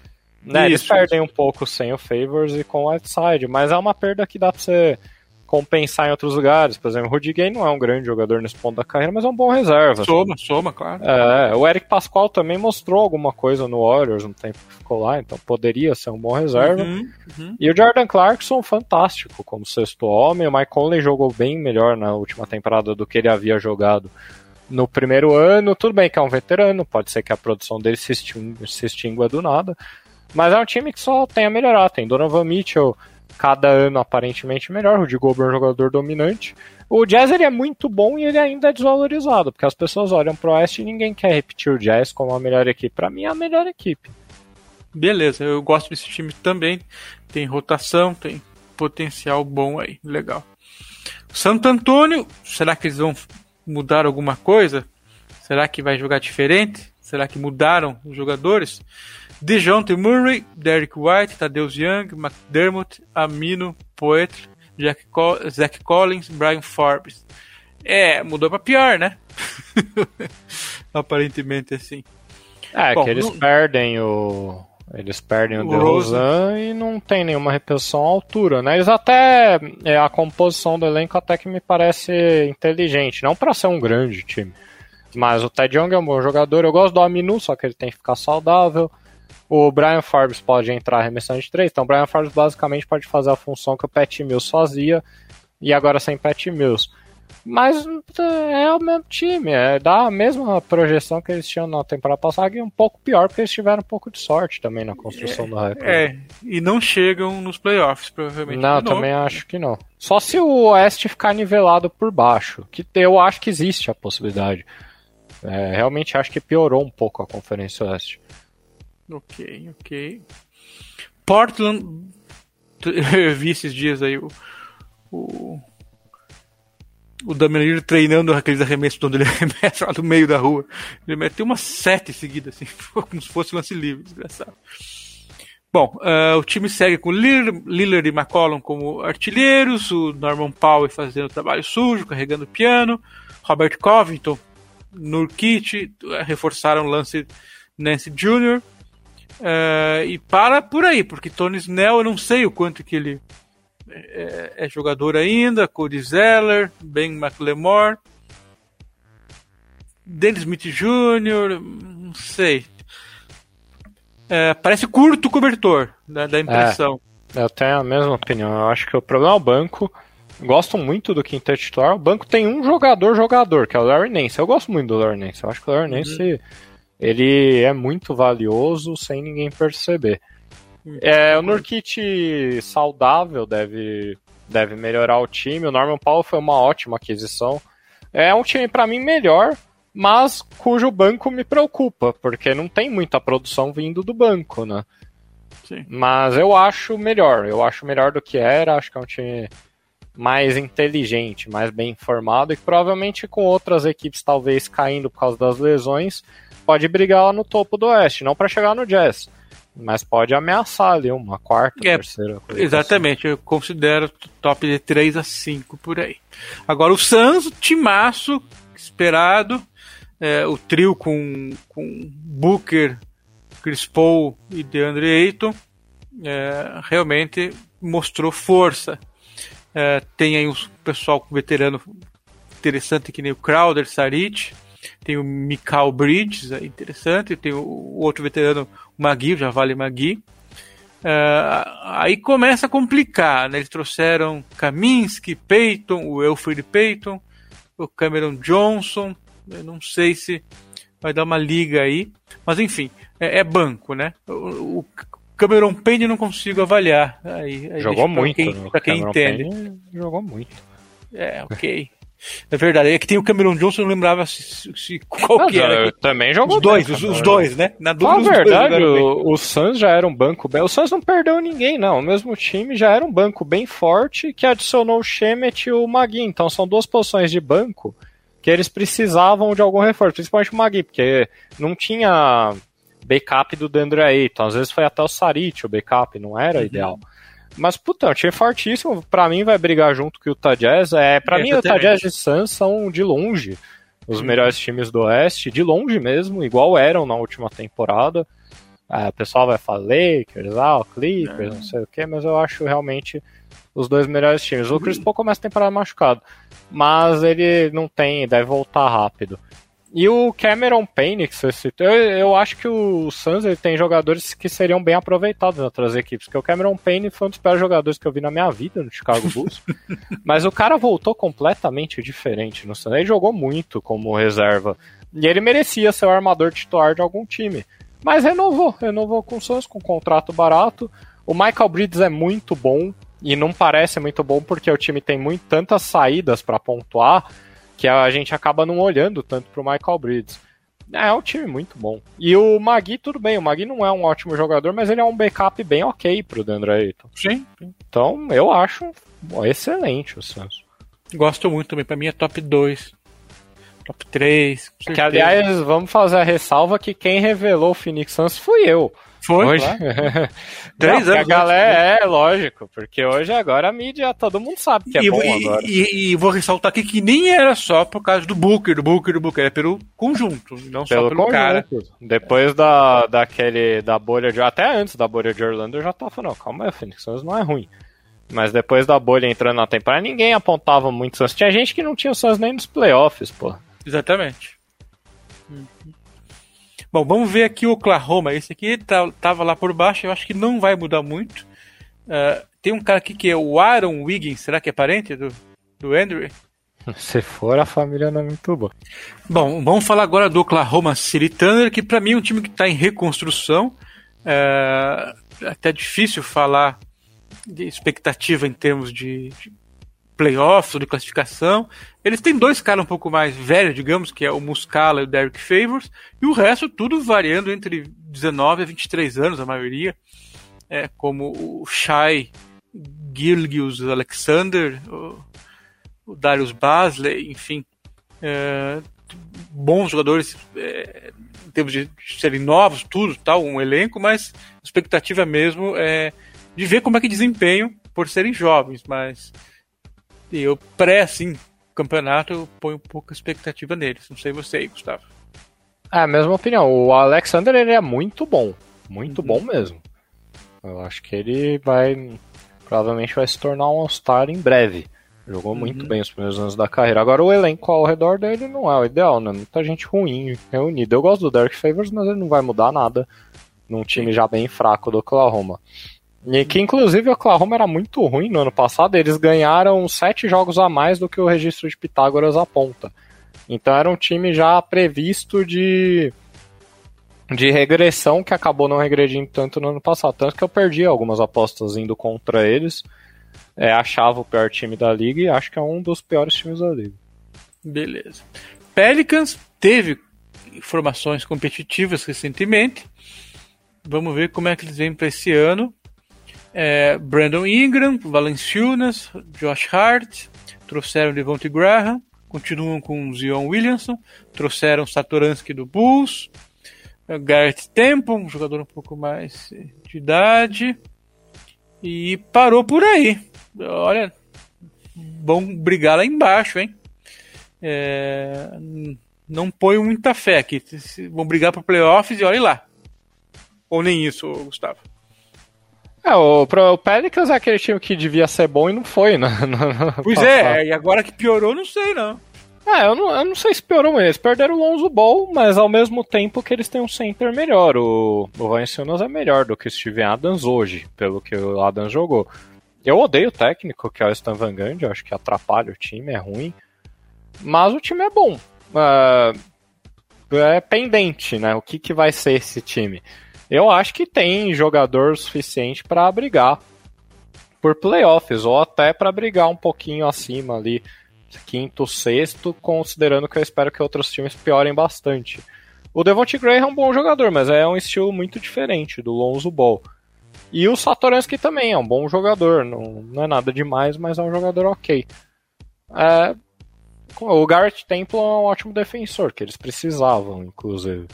Né, eles perdem um pouco sem o Favors e com o Outside, mas é uma perda que dá pra você compensar em outros lugares. Por exemplo, o Rudy Gay não é um grande jogador nesse ponto da carreira, mas é um bom reserva. Soma, assim. soma, claro. É, o Eric Pascoal também mostrou alguma coisa no Warriors no tempo que ficou lá, então poderia ser um bom reserva. Uhum, uhum. E o Jordan Clarkson, fantástico como sexto homem. O Mike Conley jogou bem melhor na última temporada do que ele havia jogado no primeiro ano. Tudo bem que é um veterano, pode ser que a produção dele se extingua, se extingua do nada. Mas é um time que só tem a melhorar. Tem Donovan Mitchell, cada ano aparentemente melhor. O Rudy Gobert é um jogador dominante. O Jazz ele é muito bom e ele ainda é desvalorizado, porque as pessoas olham pro Oeste e ninguém quer repetir o Jazz como a melhor equipe. Para mim é a melhor equipe. Beleza, eu gosto desse time também. Tem rotação, tem potencial bom aí, legal. Santo Antônio, será que eles vão mudar alguma coisa? Será que vai jogar diferente? Será que mudaram os jogadores? DeJounte Murray, Derek White, Tadeusz Young, McDermott, Amino, Poetry, Jack Col Zach Collins, Brian Forbes. É, mudou pra pior, né? Aparentemente assim. É, Bom, que eles não... perdem o. Eles perdem o, o DeRozan e não tem nenhuma reposição à altura, né? Eles até. É, a composição do elenco até que me parece inteligente. Não para ser um grande time. Mas o Ted Young é um bom jogador. Eu gosto do Aminu, só que ele tem que ficar saudável. O Brian Forbes pode entrar arremessando de três. Então, o Brian Forbes basicamente pode fazer a função que o Pat Mills fazia e agora sem Pat Mills. Mas é o mesmo time, é dá a mesma projeção que eles tinham na temporada passada e um pouco pior porque eles tiveram um pouco de sorte também na construção é, do recorde. É, e não chegam nos playoffs, provavelmente. Não, também acho que não. Só se o Oeste ficar nivelado por baixo, que eu acho que existe a possibilidade. É, realmente acho que piorou um pouco a Conferência Oeste. Ok, ok. Portland. Eu vi esses dias aí o. O, o Damian treinando aqueles arremessos onde ele arremessa lá no meio da rua. Ele meteu umas sete seguidas, assim, como se fosse lance livre, desgraçado. Bom, uh, o time segue com Lillard, e McCollum como artilheiros, o Norman Powell fazendo trabalho sujo, carregando o piano, Robert Covington, Nurkic, reforçaram o lance Nancy Jr., Uh, e para por aí, porque Tony Snell eu não sei o quanto que ele é, é jogador ainda, Cody Zeller, Ben McLemore, Dennis Smith Jr., não sei. Uh, parece curto o cobertor da, da impressão. É, eu tenho a mesma opinião. Eu acho que o problema é o banco. Gosto muito do quinteto titular. O banco tem um jogador jogador, que é o Larry Nance. Eu gosto muito do Larry Nance. Eu acho que o Larry Nance uhum. Ele é muito valioso sem ninguém perceber. Uhum. É, o Nurkit saudável deve, deve melhorar o time. O Norman Powell foi uma ótima aquisição. É um time para mim melhor, mas cujo banco me preocupa, porque não tem muita produção vindo do banco, né? Sim. Mas eu acho melhor. Eu acho melhor do que era. Acho que é um time mais inteligente, mais bem informado e provavelmente com outras equipes talvez caindo por causa das lesões, pode brigar lá no topo do Oeste, não para chegar no Jazz, mas pode ameaçar ali uma quarta, é, terceira. Exatamente, assim. eu considero top de 3 a 5 por aí. Agora o Suns, timaço esperado, é, o trio com, com Booker, Chris Paul e DeAndre Ayton é, realmente mostrou força. É, tem aí um pessoal veterano interessante que nem o Crowder, Saric. Tem o Mikal Bridges, é interessante. Tem o, o outro veterano, o Magui, já vale Magui. É, aí começa a complicar, né? Eles trouxeram Kaminsky, Peyton, o Elfrid Peyton, o Cameron Johnson. Eu não sei se vai dar uma liga aí. Mas enfim, é, é banco, né? O, o, Cameron Payne não consigo avaliar. Aí, jogou muito. Quem, pra quem entende. Payne jogou muito. É, ok. É verdade. É que tem o Cameron Johnson, eu não lembrava se, se qual que era. Também jogou Os dois, os, os, dois, né? Na dúvida, verdade, o, o Suns já era um banco bem. O Suns não perdeu ninguém, não. O mesmo time já era um banco bem forte que adicionou o Shemet e o Magui. Então são duas posições de banco que eles precisavam de algum reforço, principalmente o Magui, porque não tinha backup do Dandre Ayton. Às vezes foi até o Sarit o backup, não era uhum. ideal. Mas, puta, é um time fortíssimo. Pra mim, vai brigar junto com o Utah Jazz. É, pra mim, o Utah Jazz e Suns são, de longe, os uhum. melhores times do Oeste. De longe mesmo, igual eram na última temporada. É, o pessoal vai falar Lakers, ah, o Clippers, não sei o que, mas eu acho realmente os dois melhores times. O Chris Paul começa a temporada machucado, mas ele não tem, deve voltar rápido. E o Cameron Payne, que você citou, eu, eu acho que o Suns tem jogadores que seriam bem aproveitados nas outras equipes, porque o Cameron Payne foi um dos piores jogadores que eu vi na minha vida no Chicago Bulls. mas o cara voltou completamente diferente no Suns. Ele jogou muito como reserva. E ele merecia ser o armador titular de algum time. Mas renovou, renovou com o Suns, com um contrato barato. O Michael Bridges é muito bom, e não parece muito bom porque o time tem muito, tantas saídas para pontuar que a gente acaba não olhando tanto pro Michael Bridges. É, é um time muito bom. E o Magui, tudo bem, o Magui não é um ótimo jogador, mas ele é um backup bem ok pro Deandre Ayton. Sim. Então, eu acho excelente o Suns. Gosto muito também, pra mim é top 2. Top 3. Que, aliás, vamos fazer a ressalva que quem revelou o Phoenix Suns fui eu. Foi? Hoje? Três anos. A galera, é, lógico, porque hoje agora a mídia, todo mundo sabe que é e, bom e, agora. E, e, vou ressaltar aqui que nem era só por causa do Booker, do Booker, do Booker, é pelo conjunto, não pelo só pelo conjunto. cara. Depois da, daquele, da bolha de, até antes da bolha de Orlando, eu já tava falando, calma aí, Phoenix Suns não é ruim. Mas depois da bolha entrando na temporada, ninguém apontava muito Suns. Tinha gente que não tinha o Suns nem nos playoffs, pô. Exatamente. Uhum. Bom, vamos ver aqui o Oklahoma. Esse aqui tá, tava lá por baixo, eu acho que não vai mudar muito. Uh, tem um cara aqui que é o Aaron Wiggins, será que é parente do, do Andrew? Se for, a família não é muito boa. Bom, vamos falar agora do Oklahoma City Thunder, que para mim é um time que está em reconstrução. É até difícil falar de expectativa em termos de, de playoffs ou de classificação. Eles têm dois caras um pouco mais velhos, digamos, que é o Muscala e o Derek Favors, e o resto tudo variando entre 19 a 23 anos, a maioria, é, como o Shai Gilgius Alexander, o, o Darius Basley, enfim, é, bons jogadores é, em termos de serem novos, tudo, tal, um elenco, mas a expectativa mesmo é de ver como é que desempenham por serem jovens, mas e eu pré, assim, campeonato, eu ponho pouca expectativa neles. Não sei você aí, Gustavo. É, a mesma opinião. O Alexander, ele é muito bom. Muito uhum. bom mesmo. Eu acho que ele vai... Provavelmente vai se tornar um All-Star em breve. Jogou uhum. muito bem os primeiros anos da carreira. Agora o elenco ao redor dele não é o ideal, né? Muita gente ruim reunida. Eu gosto do Derek Favors, mas ele não vai mudar nada num time já bem fraco do Oklahoma. E que inclusive o Oklahoma era muito ruim no ano passado, eles ganharam sete jogos a mais do que o registro de Pitágoras aponta. Então era um time já previsto de, de regressão que acabou não regredindo tanto no ano passado. Tanto que eu perdi algumas apostas indo contra eles. É, achava o pior time da liga e acho que é um dos piores times da liga. Beleza. Pelicans teve formações competitivas recentemente. Vamos ver como é que eles vêm para esse ano. É, Brandon Ingram, Valenciunas, Josh Hart, trouxeram Devontae Graham, continuam com Zion Williamson, trouxeram Satoransky do Bulls, é, Garrett Temple, um jogador um pouco mais de idade, e parou por aí. Olha, vão brigar lá embaixo, hein? É, não ponho muita fé aqui. Vão brigar para playoffs e olhe lá. Ou nem isso, Gustavo. É, o, o Pelicans é aquele time que devia ser bom e não foi, né? pois é, e agora que piorou, não sei não. É, eu não, eu não sei se piorou, mas eles perderam o Lonzo Ball, mas ao mesmo tempo que eles têm um center melhor. O, o Valenciunas é melhor do que o Steven Adams hoje, pelo que o Adams jogou. Eu odeio o técnico, que é o Stan Van Gundy, eu acho que atrapalha o time, é ruim. Mas o time é bom. Uh, é pendente, né? O que, que vai ser esse time? Eu acho que tem jogador suficiente para brigar por playoffs, ou até para brigar um pouquinho acima ali, quinto, sexto, considerando que eu espero que outros times piorem bastante. O Devontae Graham é um bom jogador, mas é um estilo muito diferente do Lonzo Ball. E o Satoransky também é um bom jogador, não, não é nada demais, mas é um jogador ok. É, o Garrett Temple é um ótimo defensor, que eles precisavam, inclusive.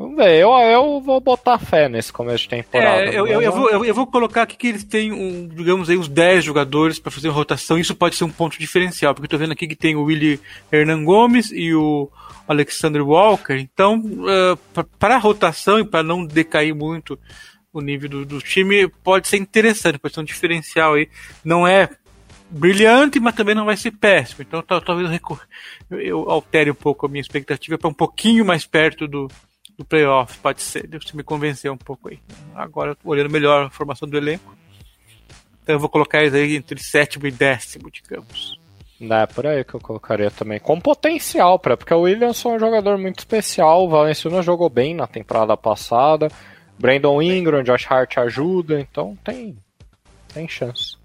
Vamos ver, eu, eu vou botar fé nesse começo de temporada. É, eu, eu, eu, vou, eu, eu, vou colocar aqui que eles têm, um, digamos aí, uns 10 jogadores para fazer uma rotação. Isso pode ser um ponto diferencial, porque eu tô vendo aqui que tem o Willie Hernan Gomes e o Alexander Walker. Então, uh, para a rotação e para não decair muito o nível do, do, time, pode ser interessante, pode ser um diferencial aí. Não é brilhante, mas também não vai ser péssimo. Então, talvez eu, eu altere um pouco a minha expectativa para um pouquinho mais perto do do playoff, pode ser. Você me convenceu um pouco aí. Agora, olhando melhor a formação do elenco. Então eu vou colocar eles aí entre sétimo e décimo, digamos. É por aí que eu colocaria também. Com potencial, pra, porque o Williamson é um jogador muito especial. O Valenciano jogou bem na temporada passada. Brandon Ingram, Josh Hart ajuda, então tem, tem chance.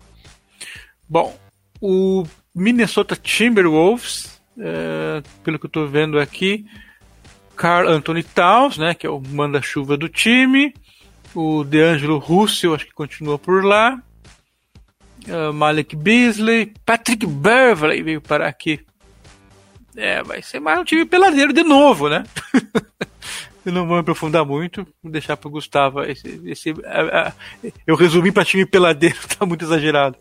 Bom, o Minnesota Timberwolves, é, pelo que eu estou vendo aqui, Carl Anthony Towns, né, que é o manda-chuva do time, o DeAngelo Russell, acho que continua por lá, uh, Malik Beasley, Patrick Beverley veio parar aqui. É, vai ser mais um time peladeiro de novo, né? eu não vou aprofundar muito, vou deixar para o Gustavo. Esse, esse, eu resumi para time peladeiro, tá muito exagerado.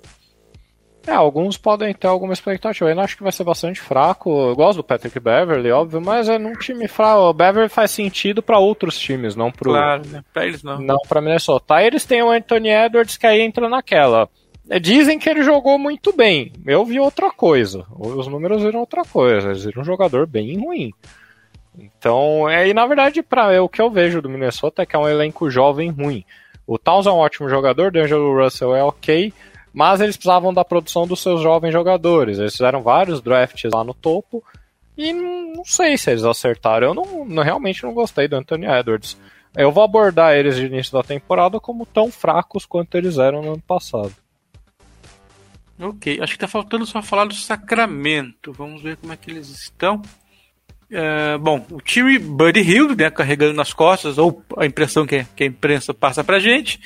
É, alguns podem ter alguma expectativa. Eu acho que vai ser bastante fraco. Eu gosto do Patrick Beverly, óbvio, mas é num time fraco. O Beverly faz sentido para outros times, não pro. Claro, né? Pra eles não. Não pra Minnesota. Aí eles têm o Anthony Edwards que aí entra naquela. É, dizem que ele jogou muito bem. Eu vi outra coisa. Os números viram outra coisa. Eles viram um jogador bem ruim. Então, é, e na verdade, para o que eu vejo do Minnesota é que é um elenco jovem ruim. O Towns é um ótimo jogador, o Angelo Russell é ok, mas eles precisavam da produção dos seus jovens jogadores. Eles fizeram vários drafts lá no topo e não sei se eles acertaram. Eu não, não, realmente não gostei do Anthony Edwards. Eu vou abordar eles de início da temporada como tão fracos quanto eles eram no ano passado. Ok, acho que tá faltando só falar do Sacramento. Vamos ver como é que eles estão. É, bom, o time Buddy Hill, né, carregando nas costas, ou a impressão que, que a imprensa passa pra gente.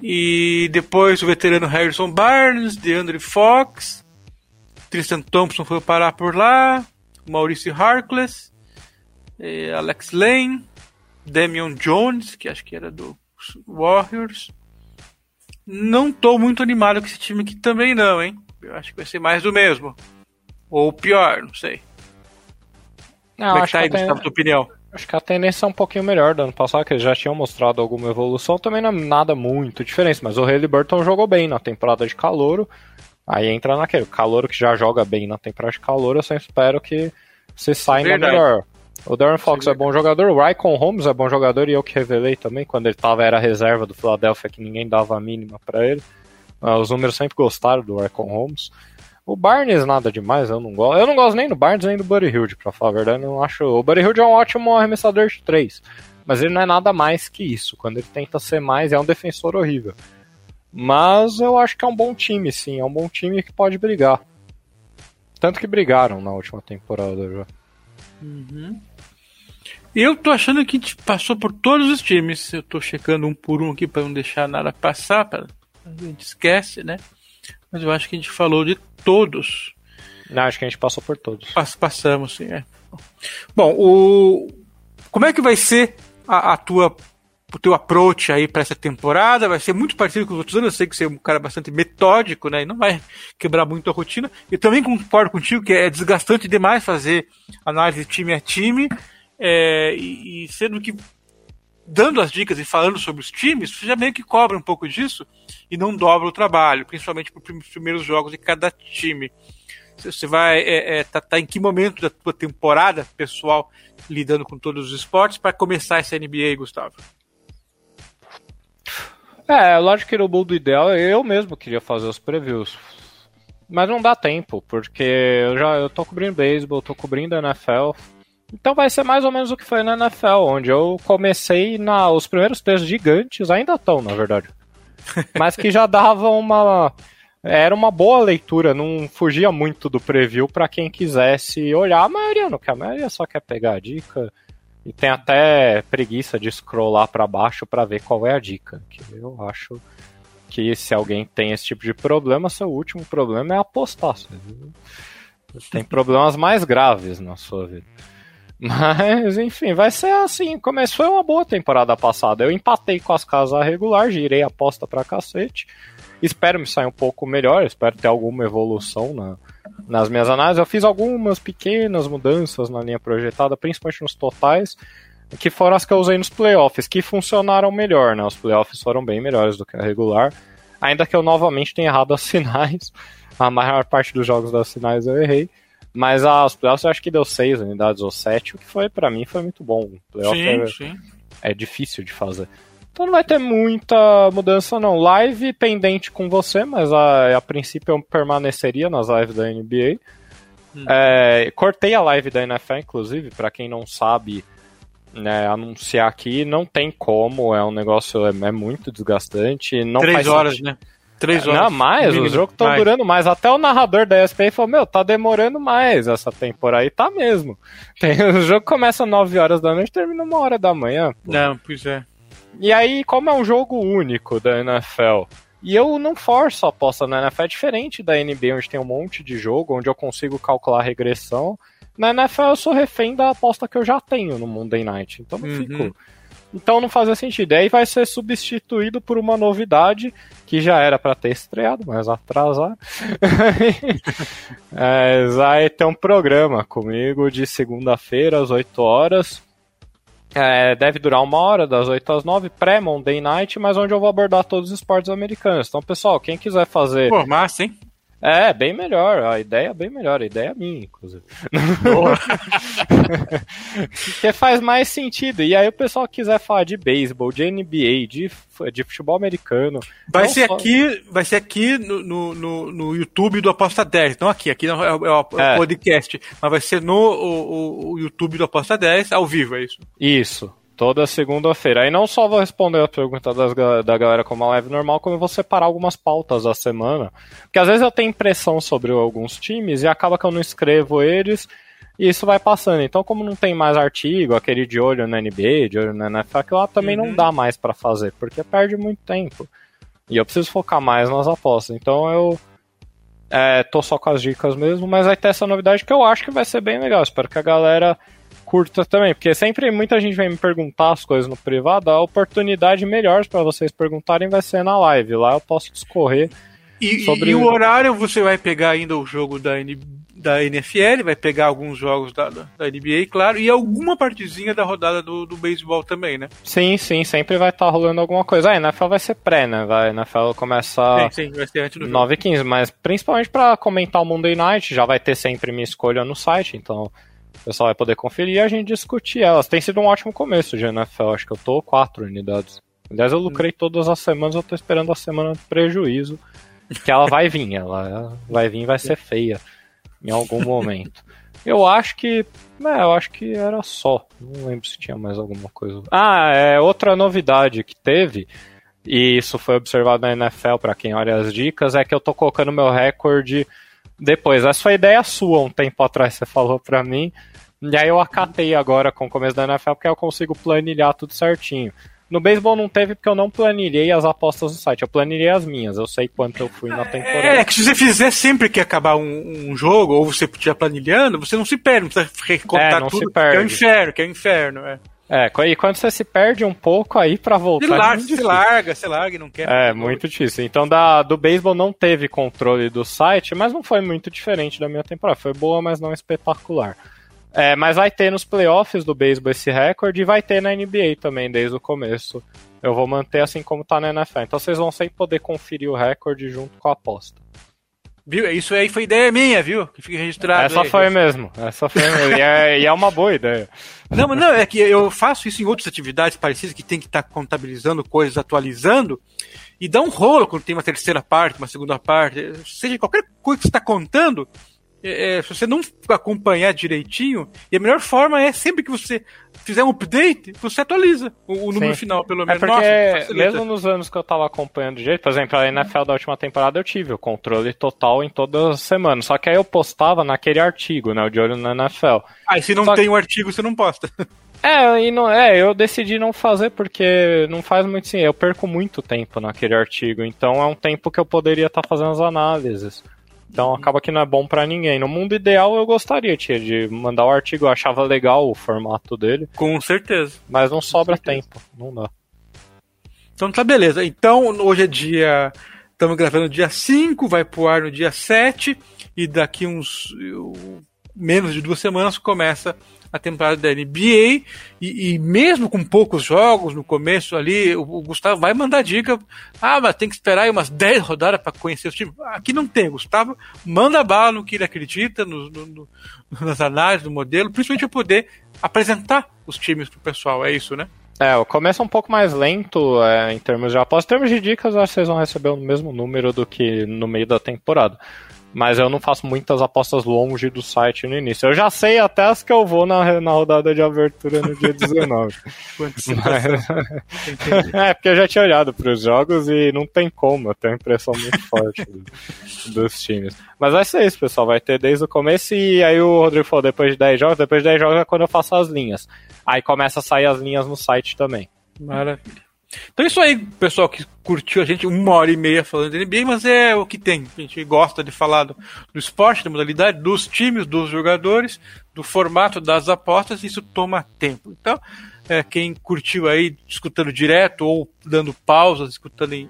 E depois o veterano Harrison Barnes, DeAndre Fox, Tristan Thompson foi parar por lá, Maurício Harkless, Alex Lane, Damian Jones, que acho que era do Warriors. Não estou muito animado com esse time aqui também não, hein? Eu acho que vai ser mais do mesmo. Ou pior, não sei. Não, Como é que tá aí, Gustavo, tua opinião? Acho que a tendência é um pouquinho melhor do ano passado, que eles já tinham mostrado alguma evolução, também não é nada muito diferente, mas o Halliburton jogou bem na temporada de calouro, aí entra naquele, calouro que já joga bem na temporada de calor, eu sempre espero que se saia melhor. O Darren Fox é bom jogador, o Rycon Holmes é bom jogador e eu que revelei também, quando ele tava, era reserva do Philadelphia, que ninguém dava a mínima para ele. Os números sempre gostaram do Rycon Holmes. O Barnes nada demais, eu não gosto. Eu não gosto nem do Barnes nem do Buddy Hilde, pra falar a verdade. Eu não acho. O Buddy Hilde é um ótimo arremessador de três. Mas ele não é nada mais que isso. Quando ele tenta ser mais, é um defensor horrível. Mas eu acho que é um bom time, sim. É um bom time que pode brigar. Tanto que brigaram na última temporada já. Uhum. Eu tô achando que a gente passou por todos os times. Eu tô checando um por um aqui para não deixar nada passar. Pra... A gente esquece, né? Mas eu acho que a gente falou de todos. Não, acho que a gente passou por todos. Pass passamos, sim, é. Bom, o... como é que vai ser a, a tua o teu approach aí para essa temporada vai ser muito parecido com os outros anos. Eu sei que você é um cara bastante metódico, né? E não vai quebrar muito a rotina. E também concordo contigo que é desgastante demais fazer análise time a time. É, e, e, sendo que dando as dicas e falando sobre os times, você já meio que cobra um pouco disso e não dobra o trabalho, principalmente para os primeiros jogos de cada time. Você vai é, é, tá, tá, em que momento da tua temporada pessoal lidando com todos os esportes para começar essa NBA, Gustavo? É, lógico que no mundo ideal eu mesmo queria fazer os previews. Mas não dá tempo, porque eu já eu tô cobrindo beisebol, tô cobrindo NFL. Então vai ser mais ou menos o que foi na NFL, onde eu comecei na os primeiros textos gigantes, ainda estão, na verdade. Mas que já davam uma era uma boa leitura, não fugia muito do preview para quem quisesse olhar. A maioria não quer, a maioria só quer pegar a dica e tem até preguiça de scrollar para baixo para ver qual é a dica. Que eu acho que se alguém tem esse tipo de problema, seu último problema é apostar. Tem problemas mais graves na sua vida. Mas, enfim, vai ser assim. Começou uma boa temporada passada. Eu empatei com as casas regular, girei a aposta pra cacete. Espero me sair um pouco melhor, espero ter alguma evolução na, nas minhas análises. Eu fiz algumas pequenas mudanças na linha projetada, principalmente nos totais, que foram as que eu usei nos playoffs, que funcionaram melhor, né? Os playoffs foram bem melhores do que a regular. Ainda que eu novamente tenha errado as sinais. A maior parte dos jogos das sinais eu errei. Mas as playoffs eu acho que deu 6 unidades ou 7, o que foi para mim foi muito bom. Playoff sim, é, sim. é difícil de fazer. Então não vai ter muita mudança não. Live pendente com você, mas a, a princípio eu permaneceria nas lives da NBA. Hum. É, cortei a live da NFL, inclusive, para quem não sabe, né, anunciar aqui, não tem como, é um negócio, é, é muito desgastante. Não Três horas, sentido. né? Três horas. Não, mais, os jogos estão durando mais. Até o narrador da ESPN falou, meu, tá demorando mais essa temporada. E tá mesmo. Tem, o jogo começa às 9 horas da noite e termina uma hora da manhã. Pô. Não, pois é. E aí, como é um jogo único da NFL, e eu não forço a aposta na NFL, é diferente da NBA, onde tem um monte de jogo, onde eu consigo calcular a regressão. Na NFL eu sou refém da aposta que eu já tenho no Monday Night, então não Uhum. fico. Então não fazia sentido. E aí vai ser substituído por uma novidade que já era para ter estreado, mas atrasar. é, vai ter um programa comigo de segunda-feira às 8 horas. É, deve durar uma hora, das 8 às 9, pré-Monday Night, mas onde eu vou abordar todos os esportes americanos. Então, pessoal, quem quiser fazer. Pô, massa, hein? É, bem melhor. A ideia é bem melhor. A ideia é minha, inclusive. Porque faz mais sentido. E aí, o pessoal quiser falar de beisebol, de NBA, de, de futebol americano. Vai ser só- aqui, vai ser aqui no, no, no, YouTube do Aposta 10. Não aqui, aqui é, o- é o É. podcast. Mas vai ser no o- o YouTube do Aposta 10, ao vivo, é isso. Isso. Toda segunda-feira. Aí não só vou responder a pergunta das da galera como a live normal, como eu vou separar algumas pautas da semana. Porque às vezes eu tenho impressão sobre alguns times e acaba que eu não escrevo eles e isso vai passando. Então, como não tem mais artigo, aquele de olho na NBA, de olho na NFL, aquilo lá também Uhum. não dá mais pra fazer, porque perde muito tempo. E eu preciso focar mais nas apostas. Então eu é, tô só com as dicas mesmo, mas vai ter essa novidade que eu acho que vai ser bem legal. Espero que a galera curta também, porque sempre muita gente vem me perguntar as coisas no privado, a oportunidade melhor para vocês perguntarem vai ser na live. Lá eu posso discorrer. E, Sobre- e o horário você vai pegar ainda o jogo da, N, da NFL, vai pegar alguns jogos da, da, NBA, claro, e alguma partezinha da rodada do, do beisebol também, né? Sim, sim, sempre vai estar rolando alguma coisa. Ah, a NFL vai ser pré, né? Vai, a NFL começa Sim, sim, vai ser antes do jogo. 9 e 15, mas principalmente para comentar o Monday Night, já vai ter sempre minha escolha no site, então O pessoal vai poder conferir e a gente discutir elas. Tem sido um ótimo começo de NFL, acho que eu tô quatro unidades. Aliás, eu lucrei todas as semanas, eu tô esperando a semana de prejuízo, que ela vai vir, ela vai vir vai ser feia em algum momento. Eu acho que. É, eu acho que era só. Não lembro se tinha mais alguma coisa. Ah, é outra novidade que teve, e isso foi observado na NFL para quem olha as dicas, é que eu tô colocando meu recorde depois. Essa foi ideia sua um tempo atrás, você falou para mim. E aí eu acatei agora com o começo da NFL, porque eu consigo planilhar tudo certinho. No beisebol não teve porque eu não planilhei as apostas no site. Eu planilhei as minhas. Eu sei quanto eu fui na temporada. É, que se você fizer sempre que acabar um, um jogo, ou você estiver planilhando, você não se perde, não precisa recontar É, não tudo. se perde. Que é o inferno, que é o inferno. É. É, e quando você se perde um pouco aí pra voltar. Se é larga, muito se larga, se larga e não quer. É, muito difícil. Então, da, do beisebol não teve controle do site, mas não foi muito diferente da minha temporada. Foi boa, mas não espetacular. É, mas vai ter nos playoffs do beisebol esse recorde e vai ter na NBA também, desde o começo. Eu vou manter assim como tá na NFL. Então vocês vão sempre poder conferir o recorde junto com a aposta. Viu? Isso aí foi ideia minha, viu? Que fica registrado. Essa aí. foi mesmo. Essa foi mesmo. E é, e é uma boa ideia. Não, mas não, é que eu faço isso em outras atividades parecidas que tem que estar contabilizando coisas, atualizando, e dá um rolo quando tem uma terceira parte, uma segunda parte, seja qualquer coisa que você está contando, é, é, se você não acompanhar direitinho, e a melhor forma é sempre que você fizer um update, você atualiza o, o número Sim. final, pelo É menos. porque, Nossa, mesmo nos anos que eu tava acompanhando de jeito, por exemplo, a NFL da última temporada eu tive o controle total em todas as semanas. Só que aí eu postava naquele artigo, né? O de olho na NFL. Ah, e se não Só- tem o artigo, você não posta. É, e não, é, eu decidi não fazer porque não faz muito sim. Eu perco muito tempo naquele artigo, então é um tempo que eu poderia estar fazendo as análises. Então acaba que não é bom pra ninguém. No mundo ideal eu gostaria tia, de mandar o artigo, eu achava legal o formato dele, Com certeza. mas não sobra tempo, não dá. Então tá beleza. Então hoje é dia. Estamos gravando dia 5, vai pro ar no dia 7, e daqui uns menos de duas semanas começa a temporada da NBA. E, e mesmo com poucos jogos no começo ali, o, o Gustavo vai mandar dica. Ah, mas tem que esperar aí umas 10 rodadas para conhecer os times. Aqui não tem, Gustavo. Manda bala no que ele acredita, no- no- no- nas análises do modelo, principalmente para poder apresentar os times pro pessoal. É isso, né? É, o começo é um pouco mais lento é, em termos de apostas. Em termos de dicas, acho que vocês vão receber o mesmo número do que no meio da temporada. Mas eu não faço muitas apostas longe do site no início. Eu já sei até as que eu vou na, na rodada de abertura no dia 19. Quantos- Mas- é, porque eu já tinha olhado para os jogos e não tem como, eu tenho uma impressão muito forte do- dos times. Mas vai ser isso, pessoal, vai ter desde o começo e aí o Rodrigo falou depois de 10 jogos, depois de 10 jogos é quando eu faço as linhas. Aí começa a sair as linhas no site também. Maravilha. Então é isso aí, pessoal que curtiu a gente uma hora e meia falando de NBA, mas é o que tem. A gente gosta de falar do, do esporte, da modalidade, dos times, dos jogadores, do formato das apostas, isso toma tempo. Então, é, quem curtiu aí, escutando direto ou dando pausas, escutando em,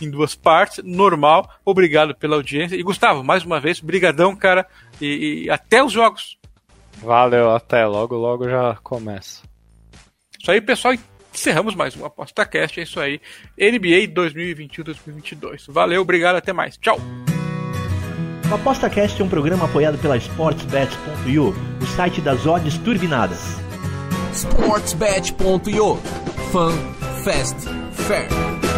em duas partes, normal, obrigado pela audiência. E Gustavo, mais uma vez, brigadão, cara, e, e até os jogos. Valeu, até logo, logo já começa. Isso aí, pessoal. Encerramos mais um ApostaCast. É isso aí. NBA 2021-2022. Valeu, obrigado, até mais. Tchau. O ApostaCast é um programa apoiado pela SportsBet.io, o site das odds turbinadas. Sportsbet.io Fun, Fast, Fair.